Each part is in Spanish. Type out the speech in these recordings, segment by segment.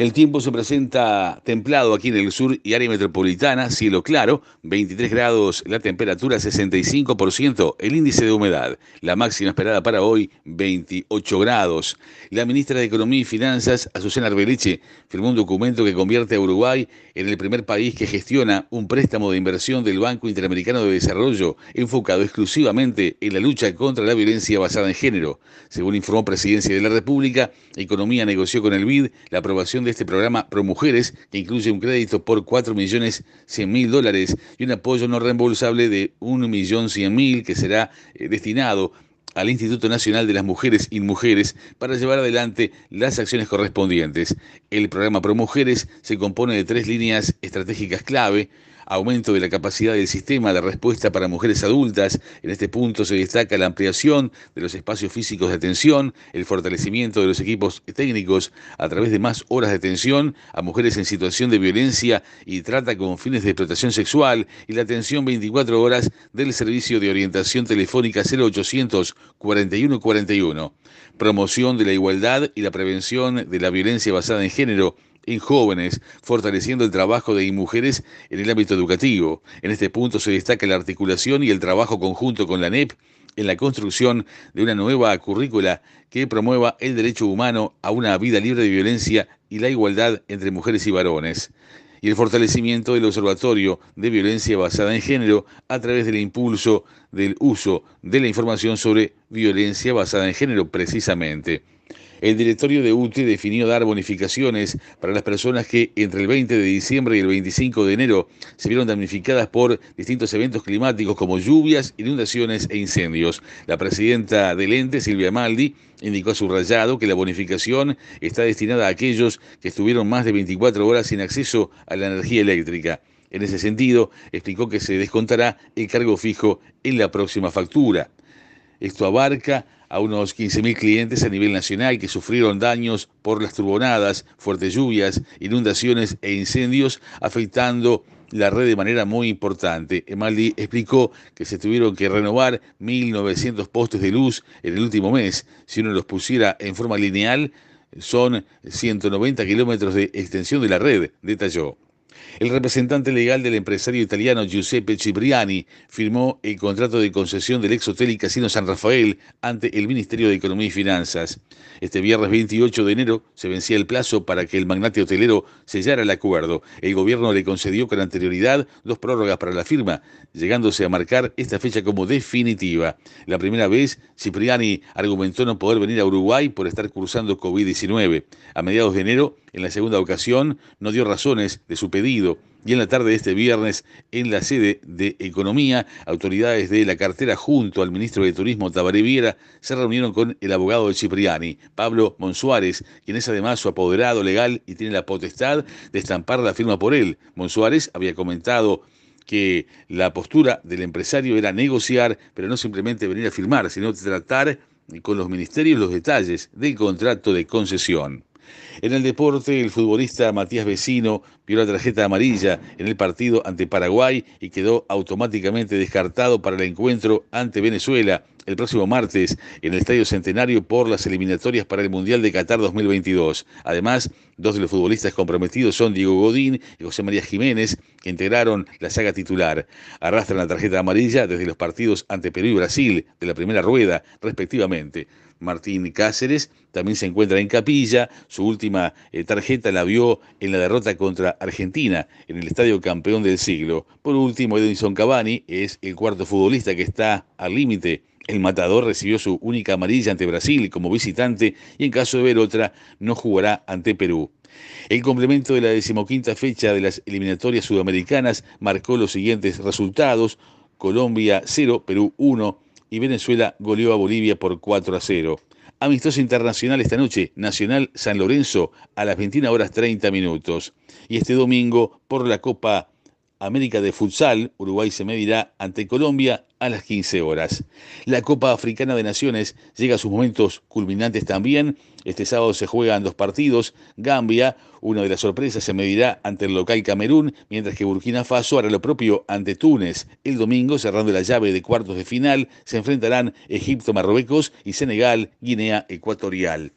El tiempo se presenta templado aquí en el sur y área metropolitana, cielo claro, 23 grados la temperatura, 65% el índice de humedad. La máxima esperada para hoy, 28 grados. La ministra de Economía y Finanzas, Azucena Arbeleche, firmó un documento que convierte a Uruguay en el primer país que gestiona un préstamo de inversión del Banco Interamericano de Desarrollo enfocado exclusivamente en la lucha contra la violencia basada en género. Según informó Presidencia de la República, Economía negoció con el BID la aprobación de este programa Pro Mujeres, que incluye un crédito por 4 millones 100 mil dólares y un apoyo no reembolsable de 1 millón 100 mil que será eh, destinado al Instituto Nacional de las Mujeres y Mujeres para llevar adelante las acciones correspondientes. El programa Pro Mujeres se compone de tres líneas estratégicas clave, aumento de la capacidad del sistema de respuesta para mujeres adultas. En este punto se destaca la ampliación de los espacios físicos de atención, el fortalecimiento de los equipos técnicos a través de más horas de atención a mujeres en situación de violencia y trata con fines de explotación sexual y la atención 24 horas del servicio de orientación telefónica 0800 41 41. Promoción de la igualdad y la prevención de la violencia basada en género en jóvenes, fortaleciendo el trabajo de mujeres en el ámbito educativo. En este punto se destaca la articulación y el trabajo conjunto con la NEP en la construcción de una nueva currícula que promueva el derecho humano a una vida libre de violencia y la igualdad entre mujeres y varones y el fortalecimiento del Observatorio de Violencia Basada en Género a través del impulso del uso de la información sobre violencia basada en género precisamente. El directorio de UTE definió dar bonificaciones para las personas que entre el 20 de diciembre y el 25 de enero se vieron damnificadas por distintos eventos climáticos como lluvias, inundaciones e incendios. La presidenta del ente, Silvia Maldi, indicó a su rayado que la bonificación está destinada a aquellos que estuvieron más de 24 horas sin acceso a la energía eléctrica. En ese sentido, explicó que se descontará el cargo fijo en la próxima factura. Esto abarca a unos 15.000 clientes a nivel nacional que sufrieron daños por las turbonadas, fuertes lluvias, inundaciones e incendios, afectando la red de manera muy importante. Emaldi explicó que se tuvieron que renovar 1.900 postes de luz en el último mes. Si uno los pusiera en forma lineal, son 190 kilómetros de extensión de la red, detalló. El representante legal del empresario italiano Giuseppe Cipriani firmó el contrato de concesión del ex hotel y casino San Rafael ante el Ministerio de Economía y Finanzas. Este viernes 28 de enero se vencía el plazo para que el magnate hotelero sellara el acuerdo. El gobierno le concedió con anterioridad dos prórrogas para la firma, llegándose a marcar esta fecha como definitiva. La primera vez, Cipriani argumentó no poder venir a Uruguay por estar cursando COVID-19. A mediados de enero, en la segunda ocasión, no dio razones de su pedido y en la tarde de este viernes, en la sede de Economía, autoridades de la cartera junto al ministro de Turismo Tabaré Viera se reunieron con el abogado de Cipriani, Pablo Monsuárez, quien es además su apoderado legal y tiene la potestad de estampar la firma por él. Monsuárez había comentado que la postura del empresario era negociar, pero no simplemente venir a firmar, sino tratar con los ministerios los detalles del contrato de concesión. En el deporte, el futbolista Matías Vecino vio la tarjeta amarilla en el partido ante Paraguay y quedó automáticamente descartado para el encuentro ante Venezuela el próximo martes en el Estadio Centenario por las eliminatorias para el Mundial de Qatar 2022. Además, dos de los futbolistas comprometidos son Diego Godín y José María Jiménez, que integraron la saga titular. Arrastran la tarjeta amarilla desde los partidos ante Perú y Brasil de la primera rueda, respectivamente. Martín Cáceres también se encuentra en capilla, su última eh, tarjeta la vio en la derrota contra Argentina en el Estadio Campeón del Siglo. Por último, Edison Cavani es el cuarto futbolista que está al límite el matador recibió su única amarilla ante Brasil como visitante y en caso de ver otra no jugará ante Perú. El complemento de la decimoquinta fecha de las eliminatorias sudamericanas marcó los siguientes resultados. Colombia 0, Perú 1 y Venezuela goleó a Bolivia por 4 a 0. Amistoso internacional esta noche, Nacional San Lorenzo a las 21 horas 30 minutos. Y este domingo por la Copa América de Futsal, Uruguay se medirá ante Colombia a las 15 horas. La Copa Africana de Naciones llega a sus momentos culminantes también. Este sábado se juegan dos partidos. Gambia, una de las sorpresas, se medirá ante el local Camerún, mientras que Burkina Faso hará lo propio ante Túnez. El domingo, cerrando la llave de cuartos de final, se enfrentarán Egipto, Marruecos y Senegal, Guinea Ecuatorial.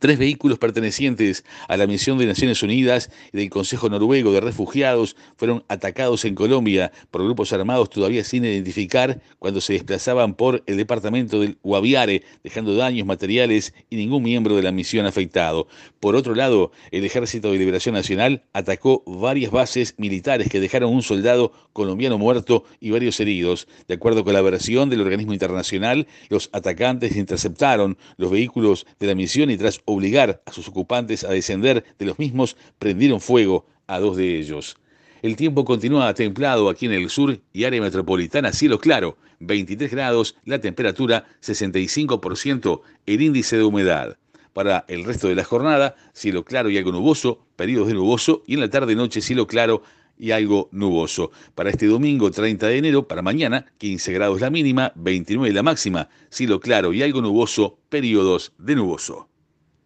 Tres vehículos pertenecientes a la misión de Naciones Unidas y del Consejo Noruego de Refugiados fueron atacados en Colombia por grupos armados todavía sin identificar cuando se desplazaban por el departamento del Guaviare, dejando daños materiales y ningún miembro de la misión afectado. Por otro lado, el Ejército de Liberación Nacional atacó varias bases militares que dejaron un soldado colombiano muerto y varios heridos. De acuerdo con la versión del organismo internacional, los atacantes interceptaron los vehículos de la misión y tras obligar a sus ocupantes a descender de los mismos, prendieron fuego a dos de ellos. El tiempo continúa templado aquí en el sur y área metropolitana, cielo claro, 23 grados, la temperatura 65%, el índice de humedad. Para el resto de la jornada, cielo claro y algo nuboso, periodos de nuboso y en la tarde-noche cielo claro y algo nuboso. Para este domingo 30 de enero, para mañana, 15 grados la mínima, 29 la máxima, cielo claro y algo nuboso, periodos de nuboso.